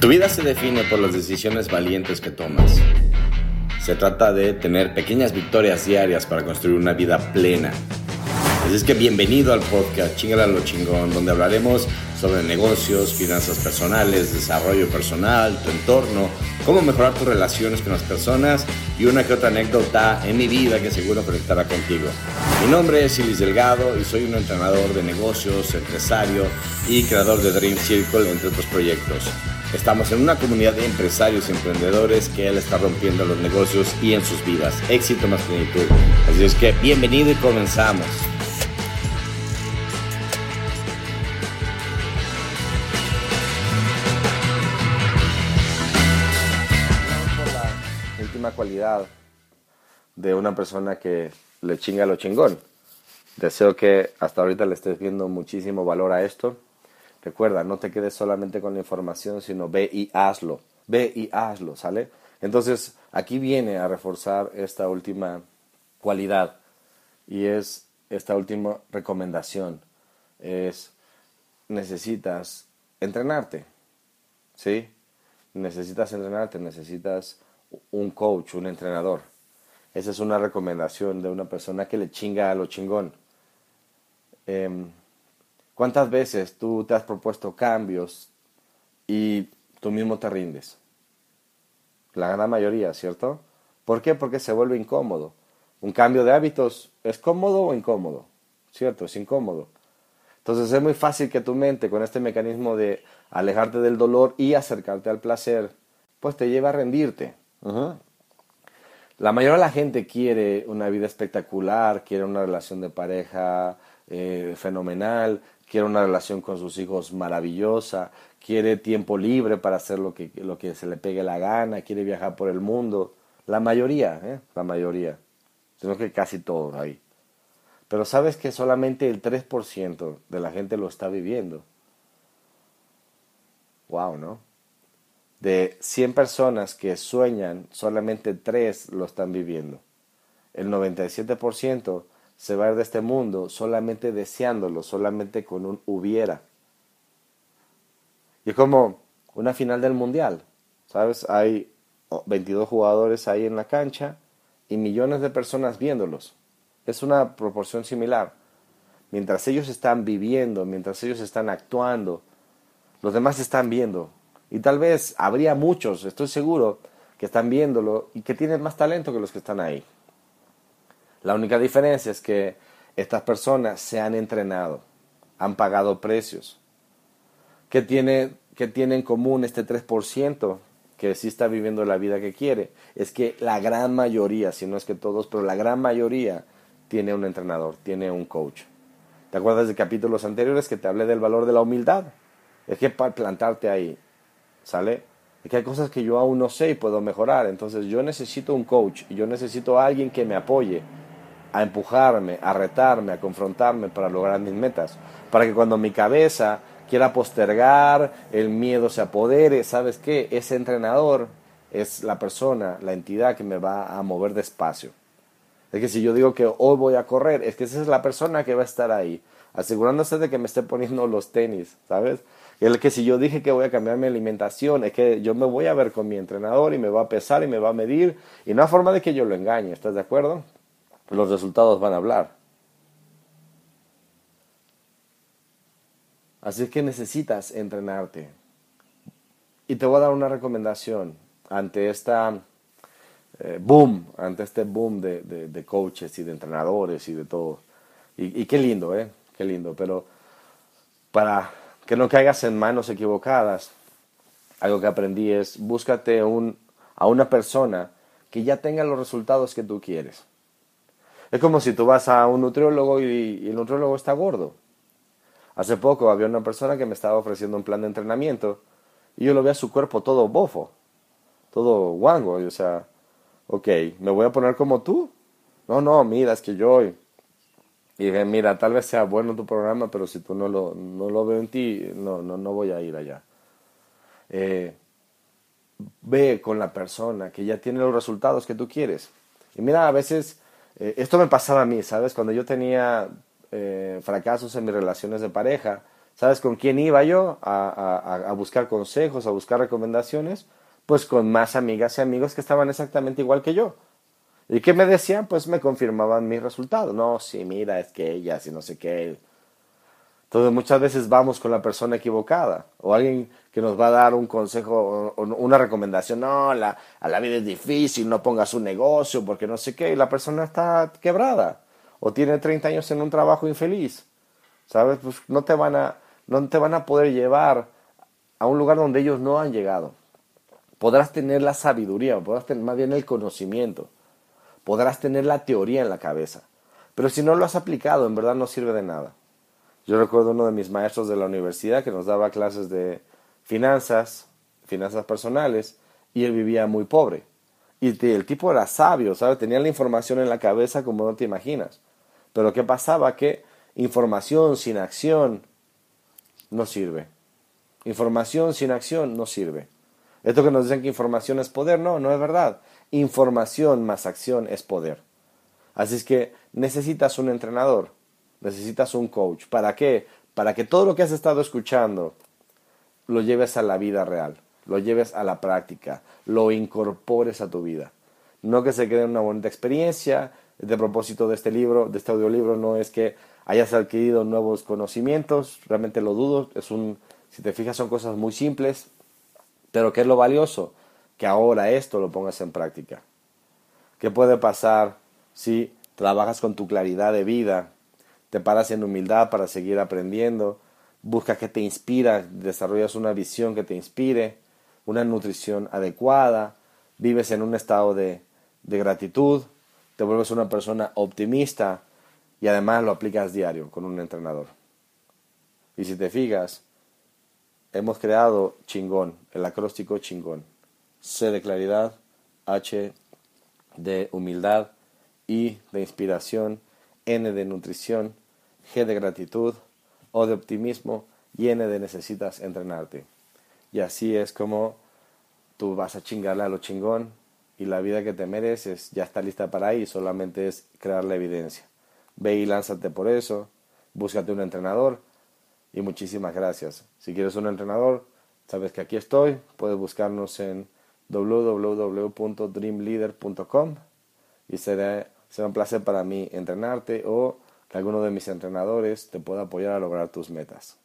Tu vida se define por las decisiones valientes que tomas. Se trata de tener pequeñas victorias diarias para construir una vida plena. Así es que bienvenido al podcast Chingala lo chingón, donde hablaremos sobre negocios, finanzas personales, desarrollo personal, tu entorno, cómo mejorar tus relaciones con las personas y una que otra anécdota en mi vida que seguro conectará contigo. Mi nombre es Ilis Delgado y soy un entrenador de negocios, empresario y creador de Dream Circle, entre otros proyectos. Estamos en una comunidad de empresarios y emprendedores que él está rompiendo los negocios y en sus vidas. Éxito más plenitud. Así es que bienvenido y comenzamos. Cualidad de una persona que le chinga lo chingón. Deseo que hasta ahorita le estés viendo muchísimo valor a esto. Recuerda, no te quedes solamente con la información, sino ve y hazlo. Ve y hazlo, ¿sale? Entonces, aquí viene a reforzar esta última cualidad y es esta última recomendación. Es, necesitas entrenarte, ¿sí? Necesitas entrenarte, necesitas un coach, un entrenador. Esa es una recomendación de una persona que le chinga a lo chingón. Em, ¿Cuántas veces tú te has propuesto cambios y tú mismo te rindes? La gran mayoría, ¿cierto? ¿Por qué? Porque se vuelve incómodo. Un cambio de hábitos es cómodo o incómodo, ¿cierto? Es incómodo. Entonces es muy fácil que tu mente con este mecanismo de alejarte del dolor y acercarte al placer, pues te lleva a rendirte. La mayoría de la gente quiere una vida espectacular, quiere una relación de pareja eh, fenomenal, quiere una relación con sus hijos maravillosa, quiere tiempo libre para hacer lo que, lo que se le pegue la gana, quiere viajar por el mundo. La mayoría, ¿eh? la mayoría, sino que casi todos ahí. Pero sabes que solamente el 3% de la gente lo está viviendo. Wow, ¿no? De 100 personas que sueñan, solamente 3 lo están viviendo. El 97% se va a ir de este mundo solamente deseándolo, solamente con un hubiera. Y es como una final del mundial, ¿sabes? Hay 22 jugadores ahí en la cancha y millones de personas viéndolos. Es una proporción similar. Mientras ellos están viviendo, mientras ellos están actuando, los demás están viendo. Y tal vez habría muchos, estoy seguro, que están viéndolo y que tienen más talento que los que están ahí. La única diferencia es que estas personas se han entrenado, han pagado precios. ¿Qué tiene, qué tiene en común este 3% que sí está viviendo la vida que quiere? Es que la gran mayoría, si no es que todos, pero la gran mayoría tiene un entrenador, tiene un coach. ¿Te acuerdas de capítulos anteriores que te hablé del valor de la humildad? Es que para plantarte ahí, ¿sale? Que hay cosas que yo aún no sé y puedo mejorar. Entonces yo necesito un coach y yo necesito a alguien que me apoye a empujarme, a retarme, a confrontarme para lograr mis metas. Para que cuando mi cabeza quiera postergar, el miedo se apodere, ¿sabes qué? Ese entrenador es la persona, la entidad que me va a mover despacio. Es que si yo digo que hoy voy a correr, es que esa es la persona que va a estar ahí, asegurándose de que me esté poniendo los tenis, ¿sabes? El que si yo dije que voy a cambiar mi alimentación, es que yo me voy a ver con mi entrenador y me va a pesar y me va a medir, y no hay forma de que yo lo engañe, ¿estás de acuerdo? Los resultados van a hablar. Así que necesitas entrenarte. Y te voy a dar una recomendación ante esta eh, boom, ante este boom de, de, coaches y de entrenadores y de todo. Y, y, qué lindo, ¿eh? Qué lindo. Pero para que no caigas en manos equivocadas, algo que aprendí es búscate un, a una persona que ya tenga los resultados que tú quieres. Es como si tú vas a un nutriólogo y, el nutriólogo está gordo. Hace poco había una persona que me estaba ofreciendo un plan de entrenamiento y yo lo veía su cuerpo todo bofo, todo guango. Y, o sea, ok, ¿me voy a poner como tú? No, no, mira, es que yo... Y dije, mira, tal vez sea bueno tu programa, pero si tú no lo, no lo veo en ti, no, no, no voy a ir allá. Eh, ve con la persona que ya tiene los resultados que tú quieres. Y mira, a veces eh, esto me pasaba a mí, ¿sabes? Cuando yo tenía eh, fracasos en mis relaciones de pareja, ¿Sabes con quién iba yo a, a, buscar consejos, a buscar recomendaciones? Pues con más amigas y amigos que estaban exactamente igual que yo. ¿Y qué me decían? Pues me confirmaban mis resultados. No, sí, mira, es que ella, si no sé qué. Entonces muchas veces vamos con la persona equivocada o alguien que nos va a dar un consejo o una recomendación. No, la, a la vida es difícil, no pongas un negocio porque no sé qué. Y la persona está quebrada o tiene 30 años en un trabajo infeliz. ¿Sabes? Pues no te van a, no te van a poder llevar a un lugar donde ellos no han llegado. Podrás tener la sabiduría, podrás tener más bien el conocimiento podrás tener la teoría en la cabeza, pero si no lo has aplicado, en verdad no sirve de nada. Yo recuerdo uno de mis maestros de la universidad que nos daba clases de finanzas, finanzas personales, y él vivía muy pobre. Y el tipo era sabio, ¿sabes? Tenía la información en la cabeza como no te imaginas. Pero ¿qué pasaba? Que información sin acción no sirve. Información sin acción no sirve. Esto que nos dicen que información es poder, no, no es verdad. Información más acción es poder. Así es que necesitas un entrenador, necesitas un coach. ¿Para qué? Para que todo lo que has estado escuchando lo lleves a la vida real, lo lleves a la práctica, lo incorpores a tu vida. No que se quede una bonita experiencia. De propósito de este libro, de este audiolibro, no es que hayas adquirido nuevos conocimientos, realmente lo dudo, es un, si te fijas son cosas muy simples, pero ¿qué es lo valioso? Que ahora esto lo pongas en práctica. ¿Qué puede pasar si trabajas con tu claridad de vida, te paras en humildad para seguir aprendiendo, buscas que te inspira, desarrollas una visión que te inspire, una nutrición adecuada, vives en un estado de, de gratitud, te vuelves una persona optimista y además lo aplicas diario con un entrenador. Y si te fijas, hemos creado chingón, el acróstico chingón. C de claridad, H de humildad, I de inspiración, N de nutrición, G de gratitud, O de optimismo y N de necesitas entrenarte. Y así es como tú vas a chingarle a lo chingón y la vida que te mereces ya está lista para ahí, solamente es crear la evidencia. Ve y lánzate por eso, búscate un entrenador y muchísimas gracias. Si quieres un entrenador, sabes que aquí estoy, puedes buscarnos en www.dreamleader.com y será, será un placer para mí entrenarte o que alguno de mis entrenadores te pueda apoyar a lograr tus metas.